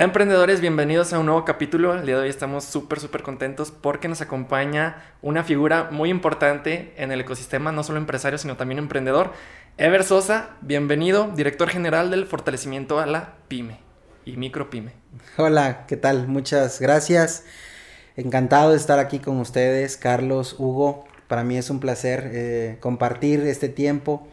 Emprendedores, bienvenidos a un nuevo capítulo. El día de hoy estamos súper, súper contentos porque nos acompaña una figura muy importante en el ecosistema, no solo empresario, sino también emprendedor. Ever Sosa, bienvenido, director general del fortalecimiento a la pyme y micro pyme. Hola, ¿qué tal? Muchas gracias. Encantado de estar aquí con ustedes, Carlos, Hugo. Para mí es un placer eh, compartir este tiempo.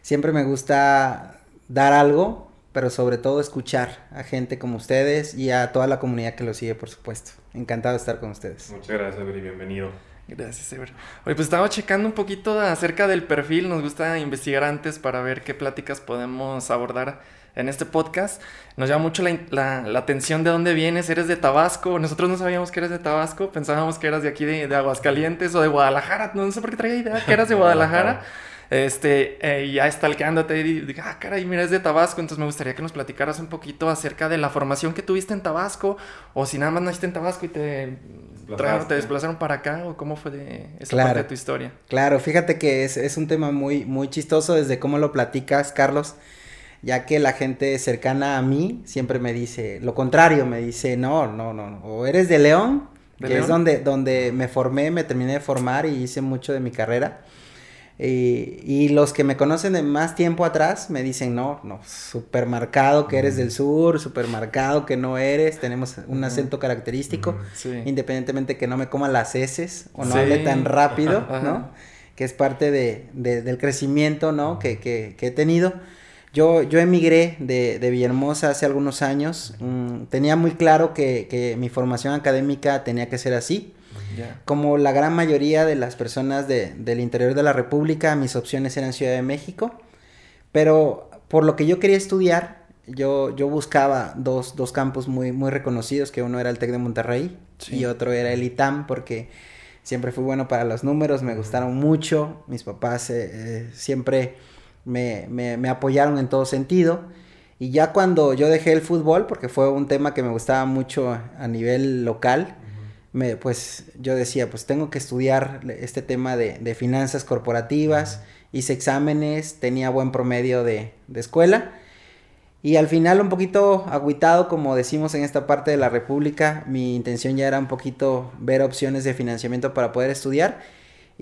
Siempre me gusta dar algo pero sobre todo escuchar a gente como ustedes y a toda la comunidad que lo sigue, por supuesto. Encantado de estar con ustedes. Muchas gracias, Ever, y bienvenido. Gracias, Ever. Oye, pues estaba checando un poquito acerca del perfil. Nos gusta investigar antes para ver qué pláticas podemos abordar en este podcast. Nos llama mucho la, la, atención de dónde vienes. Eres de Tabasco. Nosotros no sabíamos que eres de Tabasco. Pensábamos que eras de aquí de, de Aguascalientes o de Guadalajara. No, sé por qué traía idea que eras de Guadalajara. Este, eh, ya stalkeándote y dije, ah, caray, mira, es de Tabasco, entonces me gustaría que nos platicaras un poquito acerca de la formación que tuviste en Tabasco, o si nada más naciste en Tabasco y te, te desplazaron para acá, o cómo fue de esa parte de tu historia. Claro, fíjate que es, es un tema muy, muy chistoso desde cómo lo platicas, Carlos ya que la gente cercana a mí siempre me dice lo contrario, me dice, no, no, no, o eres de León, que es donde, donde me formé, me terminé de formar y hice mucho de mi carrera, y, los que me conocen de más tiempo atrás me dicen, no, no, súper marcado que eres del sur, súper marcado que no eres, tenemos un acento característico, independientemente que no me coma las heces o no hable tan rápido, ¿no? Que es parte de, del crecimiento, ¿no? Que, que, que, he tenido. Yo, yo emigré de, de Villahermosa hace algunos años, mm, tenía muy claro que, que mi formación académica tenía que ser así. Como la gran mayoría de las personas de, del interior de la República, mis opciones eran Ciudad de México, pero por lo que yo quería estudiar, yo, yo buscaba dos, dos campos muy, muy reconocidos, que uno era el TEC de Monterrey y otro era el ITAM, porque siempre fui bueno para los números, me gustaron mucho, mis papás eh, eh, siempre me, me, me, apoyaron en todo sentido. Y ya cuando yo dejé el fútbol, porque fue un tema que me gustaba mucho a nivel local, me, pues yo decía, pues tengo que estudiar este tema de, de finanzas corporativas, hice exámenes, tenía buen promedio de, de, escuela. Y al final un poquito agüitado, como decimos en esta parte de la República, mi intención ya era un poquito ver opciones de financiamiento para poder estudiar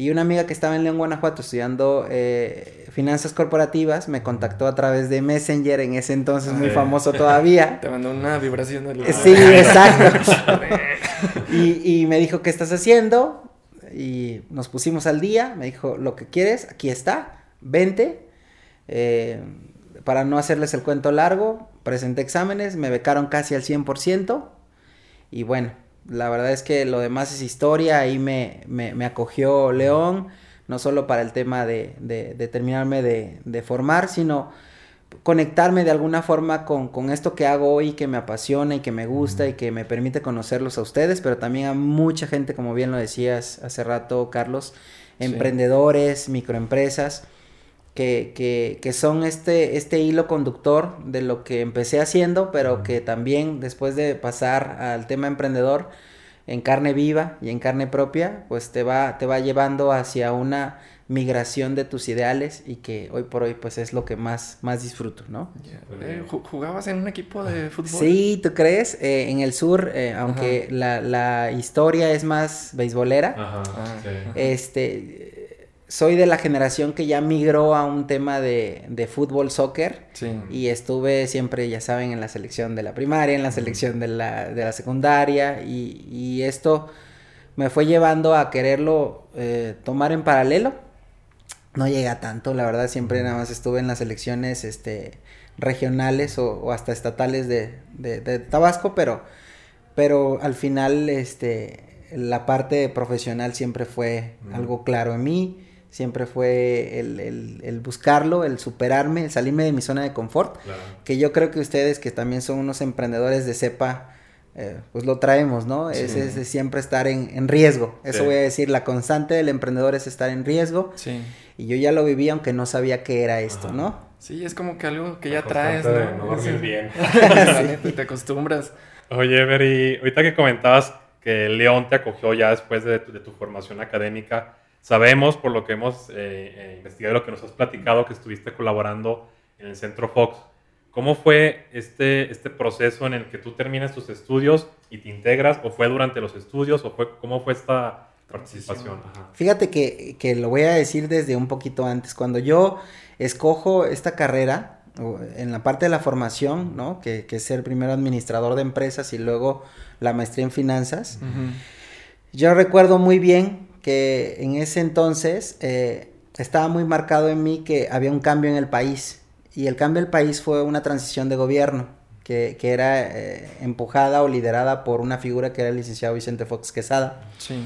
y una amiga que estaba en León, Guanajuato, estudiando eh, finanzas corporativas, me contactó a través de Messenger, en ese entonces muy famoso todavía. Te mandó una vibración del... Sí, exacto. y, y me dijo, ¿qué estás haciendo? Y nos pusimos al día, me dijo, lo que quieres, aquí está, vente. Eh, para no hacerles el cuento largo, presenté exámenes, me becaron casi al 100%. Y bueno, la verdad es que lo demás es historia, ahí me, me, acogió León, no solo para el tema de, de, terminarme de, formar, sino conectarme de alguna forma con, esto que hago hoy, que me apasiona y que me gusta y que me permite conocerlos a ustedes, pero también a mucha gente, como bien lo decías hace rato, Carlos, emprendedores, microempresas. Que, que, que, son este, este hilo conductor de lo que empecé haciendo, pero que también después de pasar al tema emprendedor en carne viva y en carne propia, pues te va, te va llevando hacia una migración de tus ideales y que hoy por hoy pues es lo que más, más disfruto, ¿no? Eh, ¿Jugabas en un equipo de fútbol? Sí, ¿tú crees? Eh, en el sur, eh, aunque la, la, historia es más beisbolera, Ajá. Ah, este soy de la generación que ya migró a un tema de, de fútbol, soccer. Y estuve siempre, ya saben, en la selección de la primaria, en la selección de la, de la secundaria. Y, y, esto me fue llevando a quererlo eh, tomar en paralelo. No llega tanto, la verdad, siempre nada más estuve en las selecciones este, regionales o, hasta estatales de, de, de, Tabasco, pero, pero al final este, la parte profesional siempre fue algo claro en mí siempre fue el, buscarlo, el superarme, el salirme de mi zona de confort, que yo creo que ustedes que también son unos emprendedores de cepa, eh, pues lo traemos, ¿no? Es, es, siempre estar en, riesgo, eso voy a decir, la constante del emprendedor es estar en riesgo, sí. y yo ya lo viví aunque no sabía qué era esto, ¿no? Sí, es como que algo que ya traes, ¿no? no bien. te acostumbras. Oye, Beri, ahorita que comentabas que León te acogió ya después de de tu formación académica, Sabemos, por lo que hemos eh, eh, investigado, lo que nos has platicado, que estuviste colaborando en el Centro Fox. ¿Cómo fue este, este proceso en el que tú terminas tus estudios y te integras? ¿O fue durante los estudios? ¿O fue cómo fue esta participación? Fíjate que, que, lo voy a decir desde un poquito antes. Cuando yo escojo esta carrera, en la parte de la formación, ¿no? Que, que es ser primero administrador de empresas y luego la maestría en finanzas. Yo recuerdo muy bien que en ese entonces eh, estaba muy marcado en mí que había un cambio en el país y el cambio del país fue una transición de gobierno que, que era eh, empujada o liderada por una figura que era el licenciado Vicente Fox Quesada. Sí.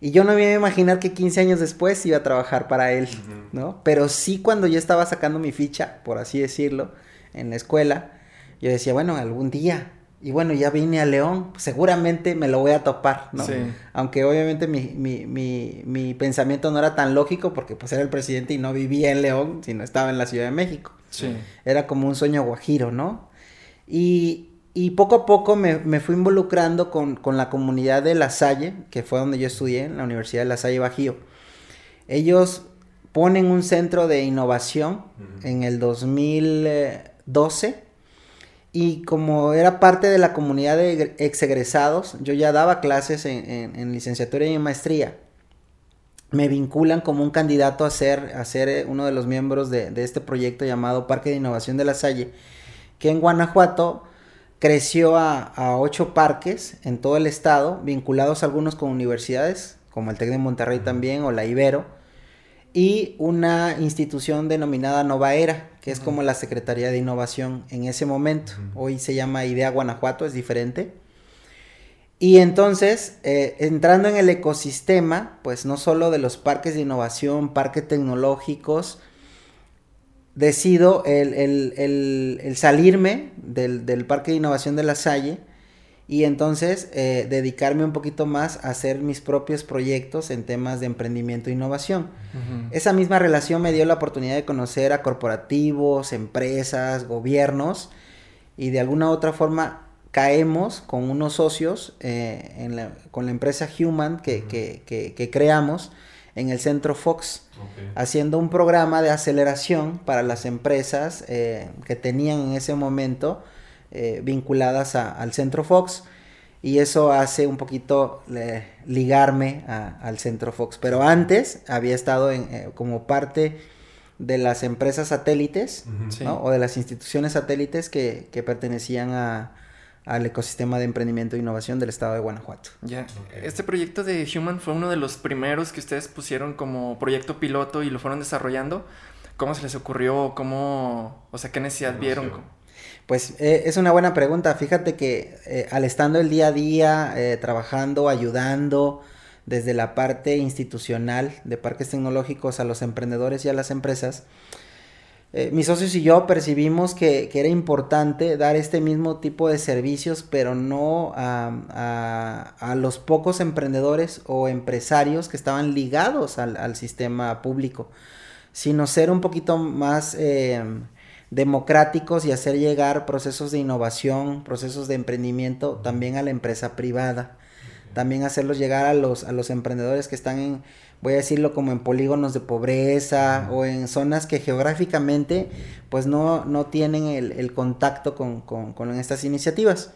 Y yo no me iba a imaginar que 15 años después iba a trabajar para él, ¿no? Pero sí cuando yo estaba sacando mi ficha, por así decirlo, en la escuela, yo decía, bueno, algún día. Y bueno, ya vine a León, pues seguramente me lo voy a topar, ¿no? Sí. Aunque obviamente mi, mi, mi, mi, pensamiento no era tan lógico porque pues era el presidente y no vivía en León, sino estaba en la Ciudad de México. Sí. Era como un sueño guajiro, ¿no? Y, y poco a poco me, me fui involucrando con, con, la comunidad de La Salle, que fue donde yo estudié, en la Universidad de La Salle Bajío. Ellos ponen un centro de innovación en el 2012 y como era parte de la comunidad de exegresados, yo ya daba clases en, en, licenciatura y en maestría. Me vinculan como un candidato a ser, a eh, uno de los miembros de, este proyecto llamado Parque de Innovación de La Salle, que en Guanajuato creció a, ocho parques en todo el estado, vinculados algunos con universidades, como el TEC de Monterrey también, o la Ibero, y una institución denominada Nova Era, que es como la Secretaría de Innovación en ese momento. Hoy se llama Idea Guanajuato, es diferente. Y entonces, eh, entrando en el ecosistema, pues no solo de los parques de innovación, parques tecnológicos, decido el, salirme del, Parque de Innovación de la Salle y entonces eh, dedicarme un poquito más a hacer mis propios proyectos en temas de emprendimiento e innovación. Esa misma relación me dio la oportunidad de conocer a corporativos, empresas, gobiernos y de alguna u otra forma caemos con unos socios eh, con la empresa Human que, que creamos en el centro Fox, haciendo un programa de aceleración para las empresas eh, que tenían en ese momento eh, vinculadas al centro Fox. Y eso hace un poquito ligarme al centro Fox. Pero antes había estado en, eh, como parte de las empresas satélites o de las instituciones satélites que pertenecían a, al ecosistema de emprendimiento e innovación del estado de Guanajuato. Ya, este proyecto de Human fue uno de los primeros que ustedes pusieron como proyecto piloto y lo fueron desarrollando. ¿Cómo se les ocurrió? ¿Cómo, o sea, qué necesidad vieron? Pues eh, es una buena pregunta. Fíjate que eh, al estando el día a día, eh, trabajando, ayudando desde la parte institucional de parques tecnológicos a los emprendedores y a las empresas, mis socios y yo percibimos que, era importante dar este mismo tipo de servicios, pero no a, los pocos emprendedores o empresarios que estaban ligados al, sistema público, sino ser un poquito más democráticos y hacer llegar procesos de innovación, procesos de emprendimiento también a la empresa privada. También hacerlos llegar a los, a los emprendedores que están en voy a decirlo como en polígonos de pobreza o en zonas que geográficamente pues no, no tienen el, contacto con, estas iniciativas.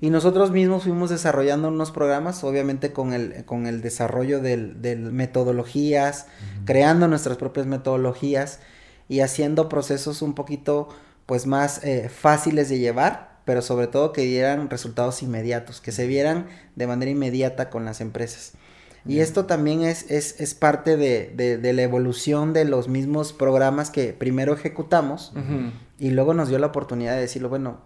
Y nosotros mismos fuimos desarrollando unos programas, obviamente con el, con el desarrollo de metodologías, creando nuestras propias metodologías y haciendo procesos un poquito pues más eh, fáciles de llevar, pero sobre todo que dieran resultados inmediatos, que se vieran de manera inmediata con las empresas. Y esto también es, es, es parte de, de, la evolución de los mismos programas que primero ejecutamos y luego nos dio la oportunidad de decirlo, bueno,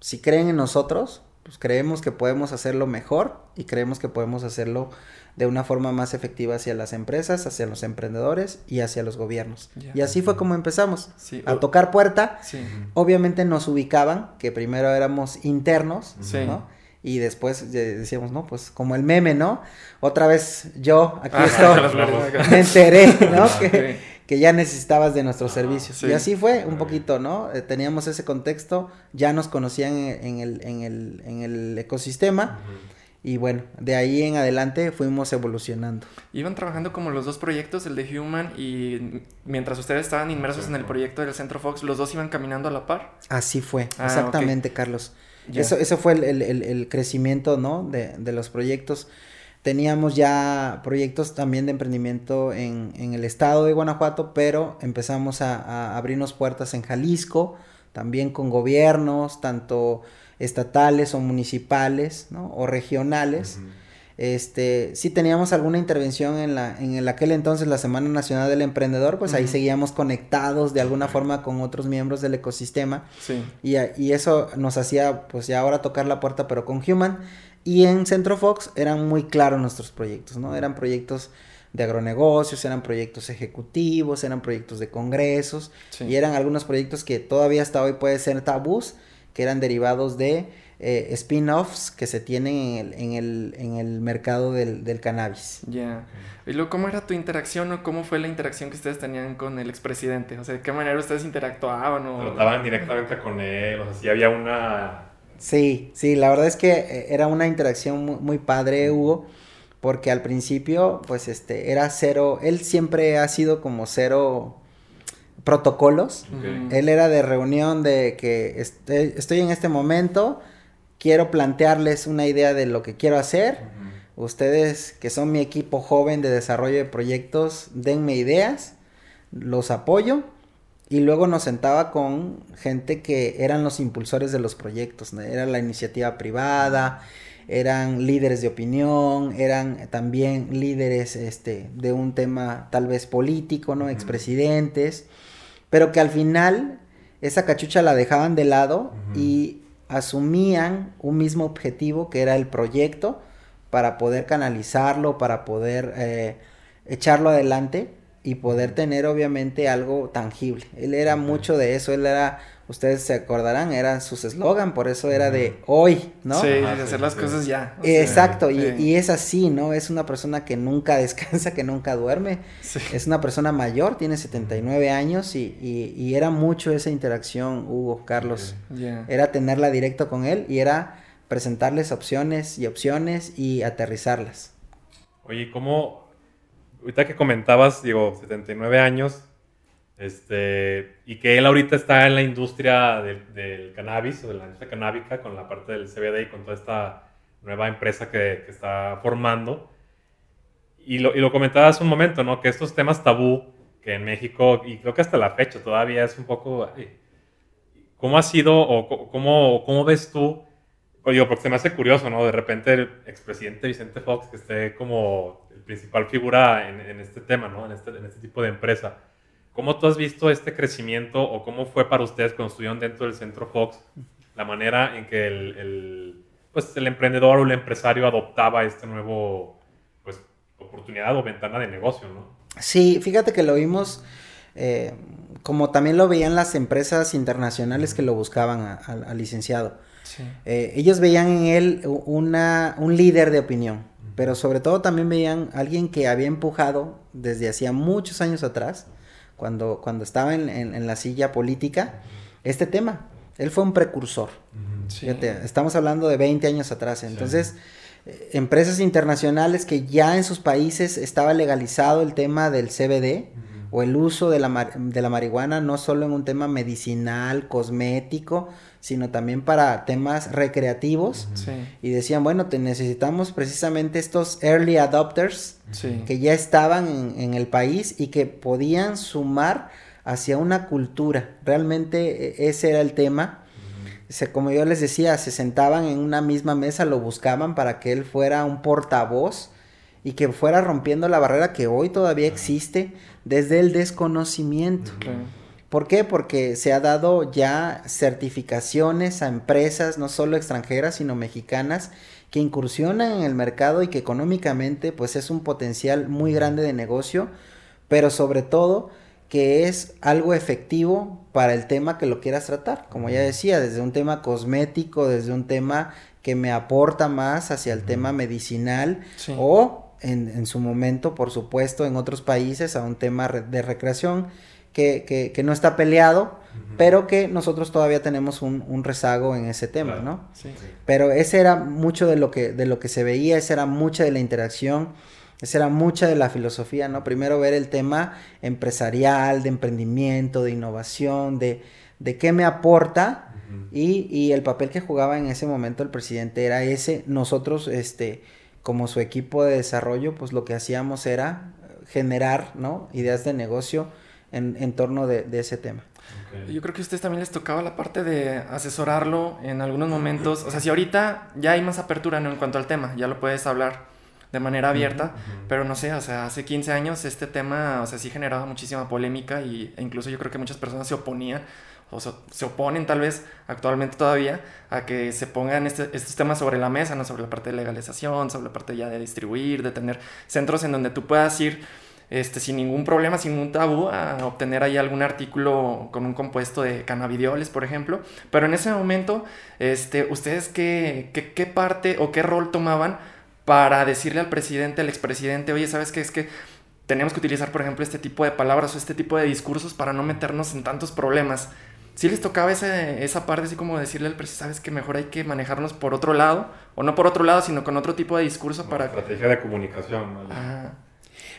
si creen en nosotros, pues creemos que podemos hacerlo mejor y creemos que podemos hacerlo de una forma más efectiva hacia las empresas, hacia los emprendedores y hacia los gobiernos. Y así fue como empezamos, a tocar puerta. Obviamente nos ubicaban, que primero éramos internos, ¿no? y después decíamos, no, pues como el meme, ¿no? Otra vez yo, aquí estoy, me enteré, ¿no? Que, ya necesitabas de nuestros servicios. Y así fue un poquito, ¿no? Eh, teníamos ese contexto, ya nos conocían en, el, en, el, en el, ecosistema Y bueno, de ahí en adelante fuimos evolucionando. Iban trabajando como los dos proyectos, el de Human y mientras ustedes estaban inmersos en el proyecto del Centro Fox, los dos iban caminando a la par. Así fue, ah, exactamente, Carlos. Eso, eso fue el, crecimiento, ¿no? De, de, los proyectos. Teníamos ya proyectos también de emprendimiento en, en el estado de Guanajuato, pero empezamos a, a abrirnos puertas en Jalisco, también con gobiernos, tanto estatales o municipales, ¿no? O regionales. Este, si teníamos alguna intervención en la, en el, aquel entonces la Semana Nacional del Emprendedor, pues ahí seguíamos conectados de alguna forma con otros miembros del ecosistema. Sí. Y, y, eso nos hacía, pues ya ahora tocar la puerta, pero con Human. Y en Centro Fox eran muy claros nuestros proyectos, ¿no? Eran proyectos de agronegocios, eran proyectos ejecutivos, eran proyectos de congresos, y eran algunos proyectos que todavía hasta hoy puede ser tabús, que eran derivados de eh, spin-offs que se tienen en el, en el, mercado del, cannabis. Ya. Y luego, ¿cómo era tu interacción o cómo fue la interacción que ustedes tenían con el expresidente? O sea, ¿de qué manera ustedes interactuaban? O... Trataban directamente con él, o sea, si había una... Sí, sí, la verdad es que eh, era una interacción muy, muy padre, Hugo, porque al principio, pues, este, era cero, él siempre ha sido como cero protocolos. Él era de reunión de que estoy en este momento, quiero plantearles una idea de lo que quiero hacer. Ustedes que son mi equipo joven de desarrollo de proyectos, denme ideas, los apoyo y luego nos sentaba con gente que eran los impulsores de los proyectos, era la iniciativa privada, eran líderes de opinión, eran también líderes este, de un tema tal vez político, ¿no? Expresidentes pero que al final esa cachucha la dejaban de lado y asumían un mismo objetivo que era el proyecto para poder canalizarlo, para poder eh, echarlo adelante y poder tener obviamente algo tangible. Él era mucho de eso, él era ustedes se acordarán, era sus eslogan, por eso era de hoy, ¿no? Sí, de hacer las cosas ya. Exacto, y, es así, ¿no? Es una persona que nunca descansa, que nunca duerme. Es una persona mayor, tiene 79 años y, y, era mucho esa interacción, Hugo, Carlos. Era tenerla directo con él y era presentarles opciones y opciones y aterrizarlas. Oye, ¿cómo, ahorita que comentabas, digo, 79 años, este, y que él ahorita está en la industria del, cannabis o de la industria canábica con la parte del CBD y con toda esta nueva empresa que, que está formando. Y lo, y lo comentabas hace un momento, ¿no? Que estos temas tabú que en México, y creo que hasta la fecha todavía es un poco... ¿Cómo ha sido o cómo, cómo ves tú? O digo, porque se me hace curioso, ¿no? De repente el expresidente Vicente Fox, que esté como el principal figura en, en este tema, ¿no? En este, en este tipo de empresa ¿Cómo tú has visto este crecimiento o cómo fue para ustedes cuando estuvieron dentro del Centro Fox la manera en que el, pues, el emprendedor o el empresario adoptaba este nuevo pues, oportunidad o ventana de negocio, ¿no? Sí, fíjate que lo vimos eh, como también lo veían las empresas internacionales que lo buscaban al licenciado. Eh, ellos veían en él una, un líder de opinión, pero sobre todo también veían alguien que había empujado desde hacía muchos años atrás cuando, cuando estaba en, en, la silla política, este tema. Él fue un precursor. estamos hablando de 20 años atrás. Entonces, eh, empresas internacionales que ya en sus países estaba legalizado el tema del CBD o el uso de la, de la marihuana, no solo en un tema medicinal, cosmético, sino también para temas recreativos. Y decían, bueno, te necesitamos precisamente estos early adopters que ya estaban en, el país y que podían sumar hacia una cultura. Realmente e, ese era el tema. como yo les decía, se sentaban en una misma mesa, lo buscaban para que él fuera un portavoz y que fuera rompiendo la barrera que hoy todavía existe desde el desconocimiento. ¿Por qué? Porque se ha dado ya certificaciones a empresas, no solo extranjeras, sino mexicanas, que incursionan en el mercado y que económicamente pues es un potencial muy grande de negocio, pero sobre todo que es algo efectivo para el tema que lo quieras tratar. Como ya decía, desde un tema cosmético, desde un tema que me aporta más hacia el tema medicinal o en, en, su momento, por supuesto, en otros países a un tema de recreación que, que, que no está peleado, pero que nosotros todavía tenemos un, un rezago en ese tema, ¿no? Sí. Pero ese era mucho de lo que, de lo que se veía, esa era mucha de la interacción, esa era mucha de la filosofía, ¿no? Primero ver el tema empresarial, de emprendimiento, de innovación, de, de qué me aporta y, y, el papel que jugaba en ese momento el presidente era ese. Nosotros, este, como su equipo de desarrollo, pues lo que hacíamos era generar, ¿no? Ideas de negocio en, en torno de, de ese tema. Yo creo que a ustedes también les tocaba la parte de asesorarlo en algunos momentos. O sea, si ahorita ya hay más apertura ¿no? en cuanto al tema, ya lo puedes hablar de manera abierta, pero no sé, o sea, hace 15 años este tema, o sea, sí generaba muchísima polémica y, e incluso yo creo que muchas personas se oponían o se, oponen tal vez actualmente todavía a que se pongan este, estos temas sobre la mesa, ¿no? Sobre la parte de legalización, sobre la parte ya de distribuir, de tener centros en donde tú puedas ir este, sin ningún problema, sin ningún tabú, a obtener ahí algún artículo con un compuesto de cannabidioles, por ejemplo. Pero en ese momento, este, ¿ustedes qué, qué, qué parte o qué rol tomaban para decirle al presidente, al expresidente, oye, ¿sabes qué? Es que tenemos que utilizar, por ejemplo, este tipo de palabras o este tipo de discursos para no meternos en tantos problemas. Si ¿Sí les tocaba ese, esa parte, así como decirle al presidente, sabes que mejor hay que manejarnos por otro lado, o no por otro lado, sino con otro tipo de discurso Una para... Estrategia de comunicación. Ah,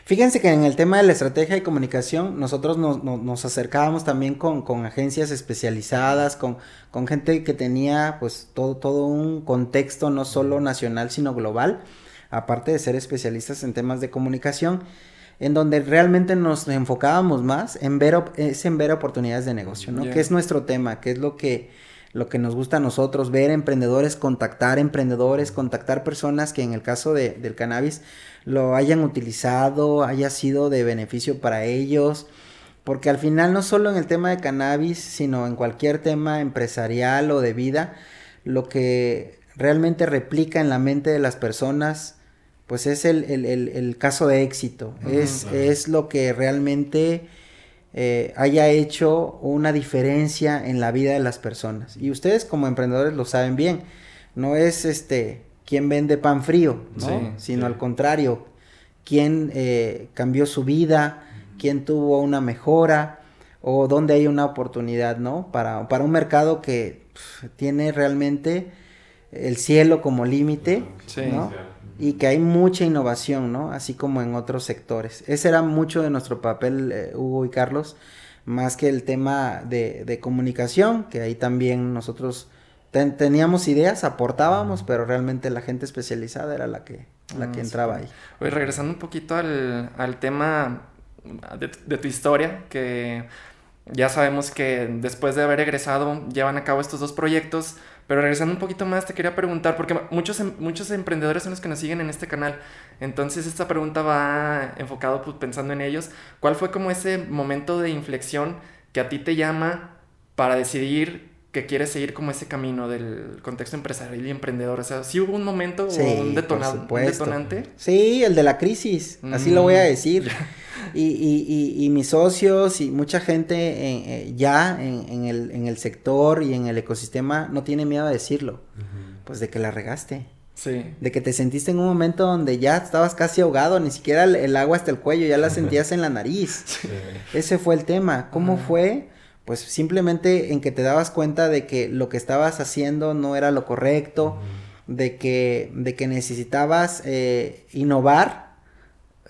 Fíjense que en el tema de la estrategia y comunicación, nosotros nos, nos, nos acercábamos también con, con agencias especializadas, con, con, gente que tenía pues todo, todo un contexto no solo nacional, sino global, aparte de ser especialistas en temas de comunicación, en donde realmente nos enfocábamos más en ver, es en ver oportunidades de negocio, ¿no? Yeah. Que es nuestro tema, que es lo que, lo que nos gusta a nosotros, ver emprendedores, contactar emprendedores, contactar personas que en el caso de, del cannabis lo hayan utilizado, haya sido de beneficio para ellos, porque al final no solo en el tema de cannabis, sino en cualquier tema empresarial o de vida, lo que realmente replica en la mente de las personas, pues es el, el, el, el caso de éxito, uh -huh, es, claro. es lo que realmente eh, haya hecho una diferencia en la vida de las personas. Y ustedes como emprendedores lo saben bien, no es este quién vende pan frío, ¿no? Sí, sino sí. al contrario, quién eh, cambió su vida, quién tuvo una mejora o dónde hay una oportunidad, ¿no? Para, para un mercado que pff, tiene realmente el cielo como límite, sí, ¿no? Y que hay mucha innovación, ¿no? Así como en otros sectores. Ese era mucho de nuestro papel, eh, Hugo y Carlos, más que el tema de, de comunicación, que ahí también nosotros ten, teníamos ideas, aportábamos, pero realmente la gente especializada era la que, la que entraba ahí. Oye, regresando un poquito al, al tema de, de, tu historia, que ya sabemos que después de haber egresado llevan a cabo estos dos proyectos, pero regresando un poquito más te quería preguntar, porque muchos, em, muchos emprendedores son los que nos siguen en este canal, entonces esta pregunta va enfocado pues, pensando en ellos, ¿cuál fue como ese momento de inflexión que a ti te llama para decidir que quieres seguir como ese camino del contexto empresarial y emprendedor. O sea, ¿sí hubo un momento sí, o un, detona un, detonante? Sí, el de la crisis, mm. así lo voy a decir. Y, y, y, y, mis socios y mucha gente en, eh, ya en, en, el, en el sector y en el ecosistema no tiene miedo a decirlo. Uh -huh. Pues de que la regaste. Sí. De que te sentiste en un momento donde ya estabas casi ahogado, ni siquiera el, el agua hasta el cuello, ya la sentías en la nariz. Sí. Ese fue el tema. ¿Cómo uh -huh. fue? pues simplemente en que te dabas cuenta de que lo que estabas haciendo no era lo correcto, uh -huh. de, que, de que necesitabas eh, innovar,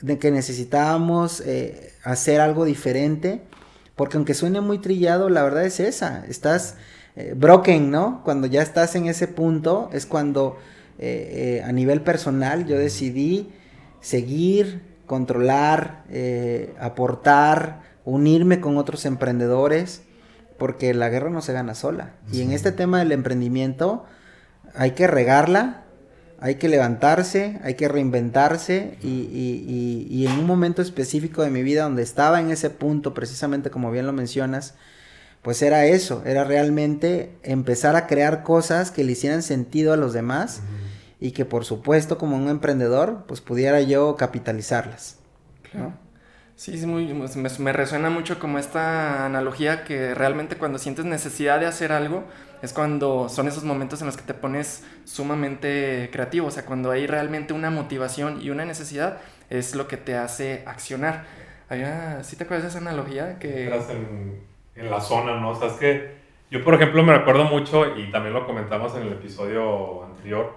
de que necesitábamos eh, hacer algo diferente, porque aunque suene muy trillado, la verdad es esa, estás eh, broken, ¿no? Cuando ya estás en ese punto, es cuando eh, a nivel personal yo decidí seguir, controlar, aportar, unirme con otros emprendedores, porque la guerra no se gana sola. Sí. Y en este tema del emprendimiento hay que regarla, hay que levantarse, hay que reinventarse y, y, y, y, en un momento específico de mi vida donde estaba en ese punto, precisamente como bien lo mencionas, pues era eso, era realmente empezar a crear cosas que le hicieran sentido a los demás uh -huh. y que por supuesto como un emprendedor pues pudiera yo capitalizarlas. Claro. ¿no? Sí, sí muy, me, me, resuena mucho como esta analogía que realmente cuando sientes necesidad de hacer algo es cuando son esos momentos en los que te pones sumamente creativo, o sea, cuando hay realmente una motivación y una necesidad es lo que te hace accionar. Había, ¿sí te acuerdas de esa analogía? Que... En, en la zona, ¿no? O sea, es que yo, por ejemplo, me recuerdo mucho, y también lo comentamos en el episodio anterior,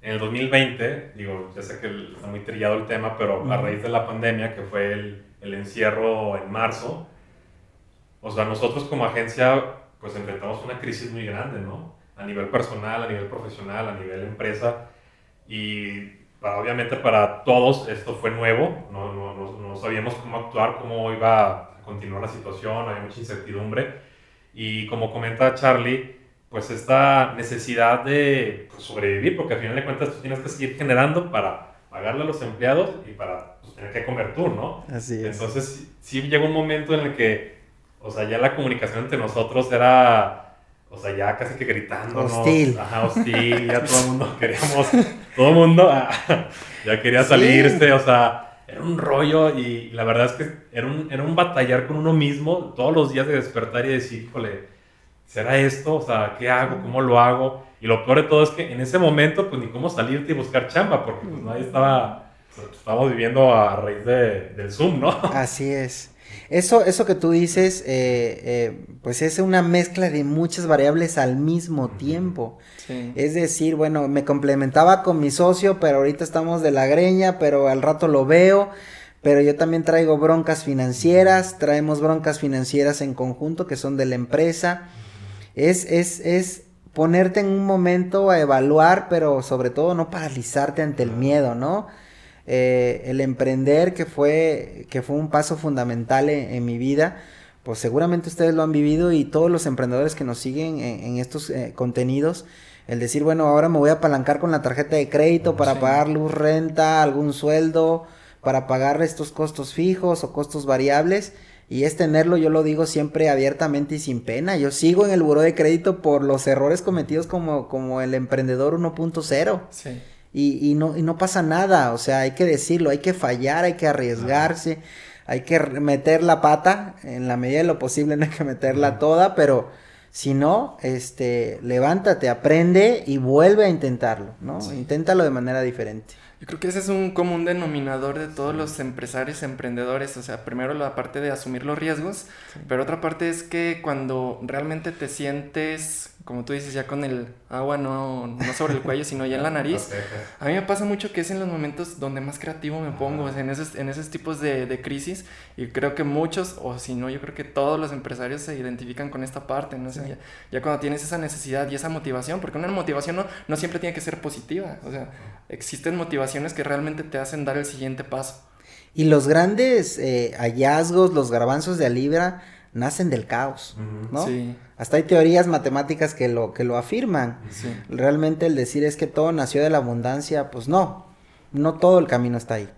en el 2020, digo, ya sé que está muy trillado el tema, pero a raíz de la pandemia, que fue el, el encierro en marzo, o sea, nosotros como agencia, pues enfrentamos una crisis muy grande, ¿no? A nivel personal, a nivel profesional, a nivel empresa, y para, obviamente para todos esto fue nuevo, no, no, no, no sabíamos cómo actuar, cómo iba a continuar la situación, había mucha incertidumbre. Y como comenta Charlie, pues esta necesidad de pues, sobrevivir, porque al final de cuentas tú tienes que seguir generando para pagarle a los empleados y para pues, tener que comer tú, ¿no? Así es. Entonces sí llegó un momento en el que, o sea, ya la comunicación entre nosotros era, o sea, ya casi que gritando. Hostil. Ajá, hostil, ya todo el mundo queríamos, todo el mundo ah, ya quería salirse, o sea era un rollo y la verdad es que era un, era un batallar con uno mismo todos los días de despertar y decir, híjole, ¿será esto? O sea, ¿qué hago? ¿Cómo lo hago? Y lo peor de todo es que en ese momento, pues ni cómo salirte y buscar chamba, porque pues nadie estaba, pues, estábamos viviendo a raíz de, del Zoom, ¿no? Así es. Eso, eso que tú dices, eh, eh, pues es una mezcla de muchas variables al mismo tiempo. Es decir, bueno, me complementaba con mi socio, pero ahorita estamos de la greña, pero al rato lo veo. Pero yo también traigo broncas financieras, traemos broncas financieras en conjunto que son de la empresa. Es, es, es ponerte en un momento a evaluar, pero sobre todo no paralizarte ante el miedo, ¿no? Eh, el emprender que fue, que fue un paso fundamental en, mi vida, pues seguramente ustedes lo han vivido y todos los emprendedores que nos siguen en, estos eh, contenidos, el decir, bueno, ahora me voy a apalancar con la tarjeta de crédito para pagar luz, renta, algún sueldo, para pagar estos costos fijos o costos variables. Y es tenerlo, yo lo digo siempre abiertamente y sin pena. Yo sigo en el buro de crédito por los errores cometidos como, como el emprendedor 1.0. Sí. Y, y, no, y no pasa nada, o sea, hay que decirlo, hay que fallar, hay que arriesgarse, hay que meter la pata, en la medida de lo posible no hay que meterla toda, pero si no, este, levántate, aprende y vuelve a intentarlo, ¿no? Inténtalo de manera diferente. Yo creo que ese es un común denominador de todos los empresarios, emprendedores. O sea, primero la parte de asumir los riesgos, pero otra parte es que cuando realmente te sientes como tú dices, ya con el agua no, no sobre el cuello, sino ya en la nariz. A mí me pasa mucho que es en los momentos donde más creativo me pongo, en, esos, en esos tipos de, de, crisis. Y creo que muchos, o si no, yo creo que todos los empresarios se identifican con esta parte, ¿no? ya, ya, cuando tienes esa necesidad y esa motivación, porque una motivación no, no siempre tiene que ser positiva. O sea, existen motivaciones que realmente te hacen dar el siguiente paso. Y los grandes eh, hallazgos, los garbanzos de Alibra, nacen del caos, ¿no? Sí. Hasta hay teorías matemáticas que lo, que lo afirman. Realmente el decir es que todo nació de la abundancia, pues no, no todo el camino está ahí.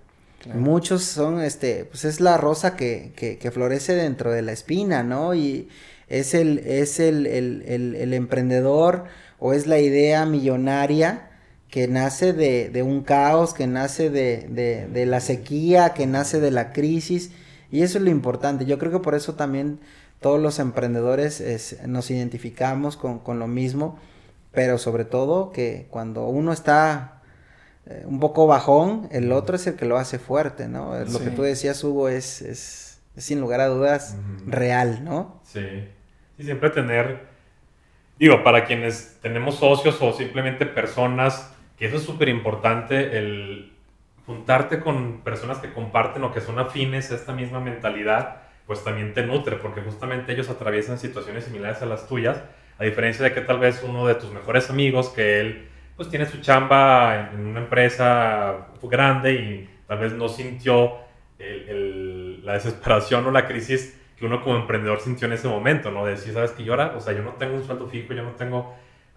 Muchos son, este, pues es la rosa que, que, que, florece dentro de la espina, ¿no? Y es el, es el, el, el, emprendedor o es la idea millonaria que nace de, de un caos, que nace de, de, de la sequía, que nace de la crisis. Y eso es lo importante. Yo creo que por eso también todos los emprendedores nos identificamos con, lo mismo, pero sobre todo que cuando uno está eh, un poco bajón, el otro es el que lo hace fuerte, ¿no? Lo que tú decías, Hugo, es, es, sin lugar a dudas real, ¿no? Sí. Y siempre tener, digo, para quienes tenemos socios o simplemente personas, que eso es súper importante, el juntarte con personas que comparten o que son afines a esta misma mentalidad pues también te nutre, porque justamente ellos atraviesan situaciones similares a las tuyas, a diferencia de que tal vez uno de tus mejores amigos, que él pues tiene su chamba en, una empresa grande y tal vez no sintió la desesperación o la crisis que uno como emprendedor sintió en ese momento, ¿no? De decir, ¿sabes que yo ahora, o sea, yo no tengo un sueldo fijo, yo no tengo,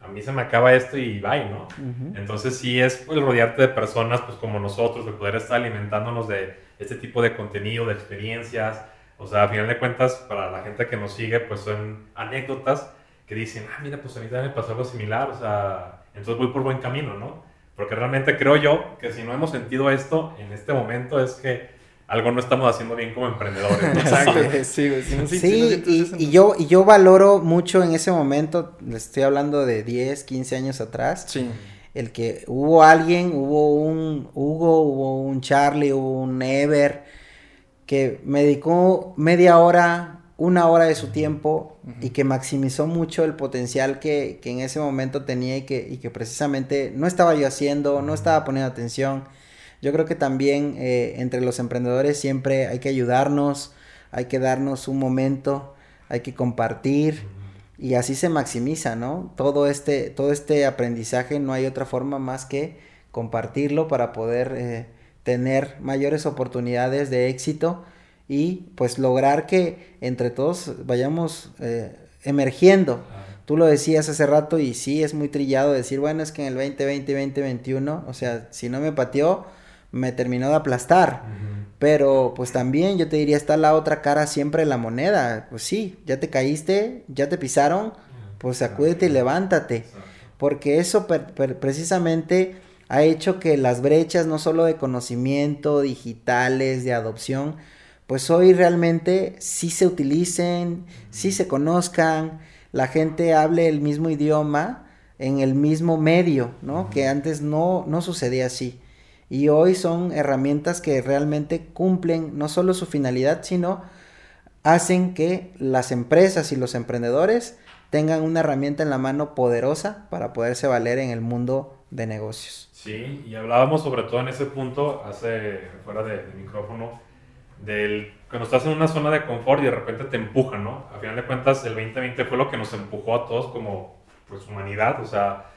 a mí se me acaba esto y bye, ¿no? Entonces sí es el rodearte de personas, pues como nosotros, de poder estar alimentándonos de este tipo de contenido, de experiencias, o sea, a final de cuentas, para la gente que nos sigue, pues son anécdotas que dicen, ah, mira, pues a mí también me pasó algo similar, o sea, entonces voy por buen camino, ¿no? Porque realmente creo yo que si no hemos sentido esto en este momento es que algo no estamos haciendo bien como emprendedores. Exacto. sí, sí, sí, y, y, yo, y yo valoro mucho en ese momento, les estoy hablando de 10, 15 años atrás, sí. el que hubo alguien, hubo un Hugo, hubo un Charlie, hubo un Ever, que me dedicó media hora, una hora de su tiempo y que maximizó mucho el potencial que, que en ese momento tenía y que, y que, precisamente no estaba yo haciendo, no estaba poniendo atención. Yo creo que también eh, entre los emprendedores siempre hay que ayudarnos, hay que darnos un momento, hay que compartir y así se maximiza, ¿no? Todo este, todo este aprendizaje no hay otra forma más que compartirlo para poder eh, tener mayores oportunidades de éxito y pues lograr que entre todos vayamos eh, emergiendo. Tú lo decías hace rato y sí es muy trillado decir, bueno, es que en el 2020, 2021, o sea, si no me pateó, me terminó de aplastar. Pero pues también yo te diría, está la otra cara siempre la moneda. Pues sí, ya te caíste, ya te pisaron, pues sacúdete y levántate. Porque eso precisamente ha hecho que las brechas, no solo de conocimiento, digitales, de adopción, pues hoy realmente sí se utilicen, sí se conozcan, la gente hable el mismo idioma en el mismo medio, ¿no? Que antes no, no sucedía así. Y hoy son herramientas que realmente cumplen no solo su finalidad, sino hacen que las empresas y los emprendedores tengan una herramienta en la mano poderosa para poderse valer en el mundo de negocios. Sí, y hablábamos sobre todo en ese punto, hace fuera de, micrófono, del cuando estás en una zona de confort y de repente te empujan, ¿no? A final de cuentas, el 2020 fue lo que nos empujó a todos como pues, humanidad, o sea,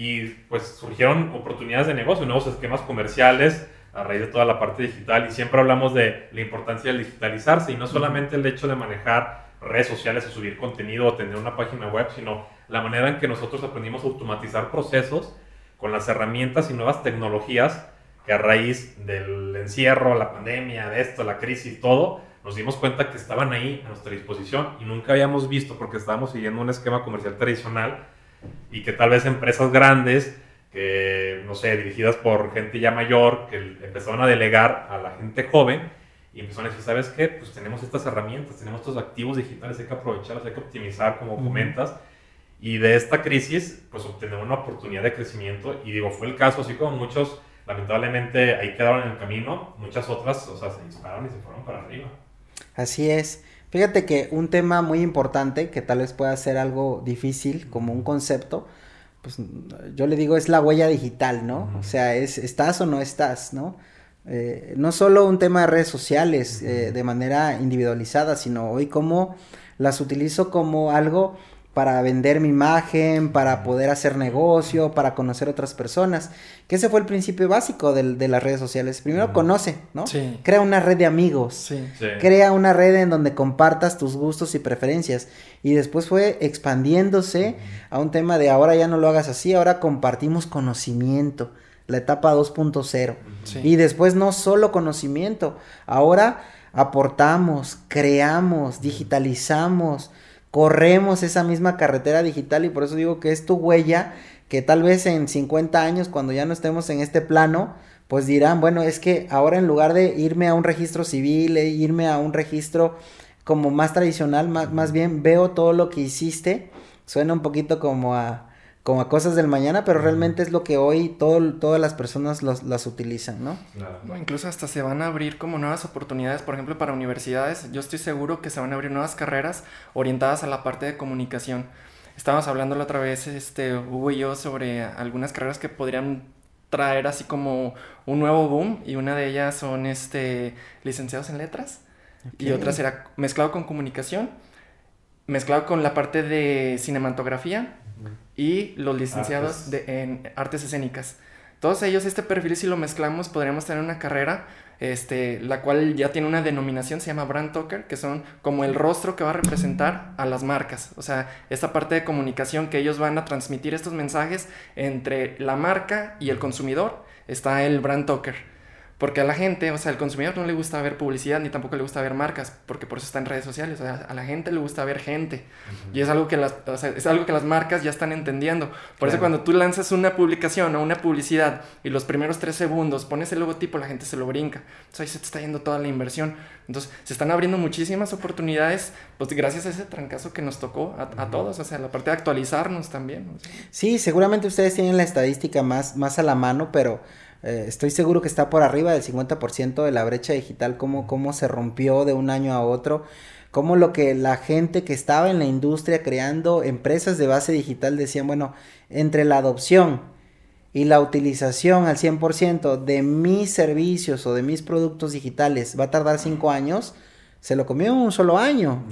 y pues surgieron oportunidades de negocio, nuevos esquemas comerciales a raíz de toda la parte digital. Y siempre hablamos de la importancia del digitalizarse y no solamente el hecho de manejar redes sociales o subir contenido o tener una página web, sino la manera en que nosotros aprendimos a automatizar procesos con las herramientas y nuevas tecnologías que a raíz del encierro, la pandemia, de esto, la crisis, todo, nos dimos cuenta que estaban ahí a nuestra disposición y nunca habíamos visto porque estábamos siguiendo un esquema comercial tradicional y que tal vez empresas grandes, que no sé, dirigidas por gente ya mayor, que empezaron a delegar a la gente joven y empezaron a decir, ¿sabes qué? Pues tenemos estas herramientas, tenemos estos activos digitales, hay que aprovecharlos, hay que optimizar, como comentas. Y de esta crisis, pues obtener una oportunidad de crecimiento. Y digo, fue el caso, así como muchos, lamentablemente, ahí quedaron en el camino, muchas otras, o sea, se dispararon y se fueron para arriba. Así es. Fíjate que un tema muy importante, que tal vez pueda ser algo difícil como un concepto, pues yo le digo es la huella digital, ¿no? O sea, es estás o no estás, ¿no? Eh, no solo un tema de redes sociales eh, de manera individualizada, sino hoy cómo las utilizo como algo para vender mi imagen, para poder hacer negocio, para conocer otras personas. Que ese fue el principio básico de, las redes sociales. Primero conoce, ¿no? Sí. Crea una red de amigos. Sí. Crea una red en donde compartas tus gustos y preferencias. Y después fue expandiéndose a un tema de ahora ya no lo hagas así, ahora compartimos conocimiento. La etapa 2.0. Y después no solo conocimiento, ahora aportamos, creamos, digitalizamos corremos esa misma carretera digital y por eso digo que es tu huella que tal vez en 50 años cuando ya no estemos en este plano, pues dirán, bueno, es que ahora en lugar de irme a un registro civil, e irme a un registro como más tradicional, más, más bien veo todo lo que hiciste, suena un poquito como a como a cosas del mañana, pero realmente es lo que hoy todo, todas las personas las utilizan, ¿no? Incluso hasta se van a abrir como nuevas oportunidades, por ejemplo, para universidades. Yo estoy seguro que se van a abrir nuevas carreras orientadas a la parte de comunicación. Estábamos hablando la otra vez, este, Hugo y yo, sobre algunas carreras que podrían traer así como un nuevo boom y una de ellas son este, licenciados en letras y otra será mezclado con comunicación, mezclado con la parte de cinematografía y los licenciados de, en artes escénicas. Todos ellos, este perfil, si lo mezclamos, podríamos tener una carrera, este, la cual ya tiene una denominación, se llama Brand Talker, que son como el rostro que va a representar a las marcas. O sea, esta parte de comunicación que ellos van a transmitir estos mensajes entre la marca y el consumidor, está el Brand Talker. Porque a la gente, o sea, al consumidor no le gusta ver publicidad ni tampoco le gusta ver marcas, porque por eso está en redes sociales. O sea, a la gente le gusta ver gente. Y es algo que las, o sea, es algo que las marcas ya están entendiendo. Por eso cuando tú lanzas una publicación o una publicidad y los primeros tres segundos pones el logotipo, la gente se lo brinca. Entonces ahí se te está yendo toda la inversión. Entonces se están abriendo muchísimas oportunidades, pues gracias a ese trancazo que nos tocó a, todos. O sea, la parte de actualizarnos también. Sí, seguramente ustedes tienen la estadística más, más a la mano, pero eh, estoy seguro que está por arriba del 50% de la brecha digital, cómo, cómo se rompió de un año a otro, cómo lo que la gente que estaba en la industria creando empresas de base digital decían, bueno, entre la adopción y la utilización al 100% de mis servicios o de mis productos digitales va a tardar 5 años, se lo comió en un solo año.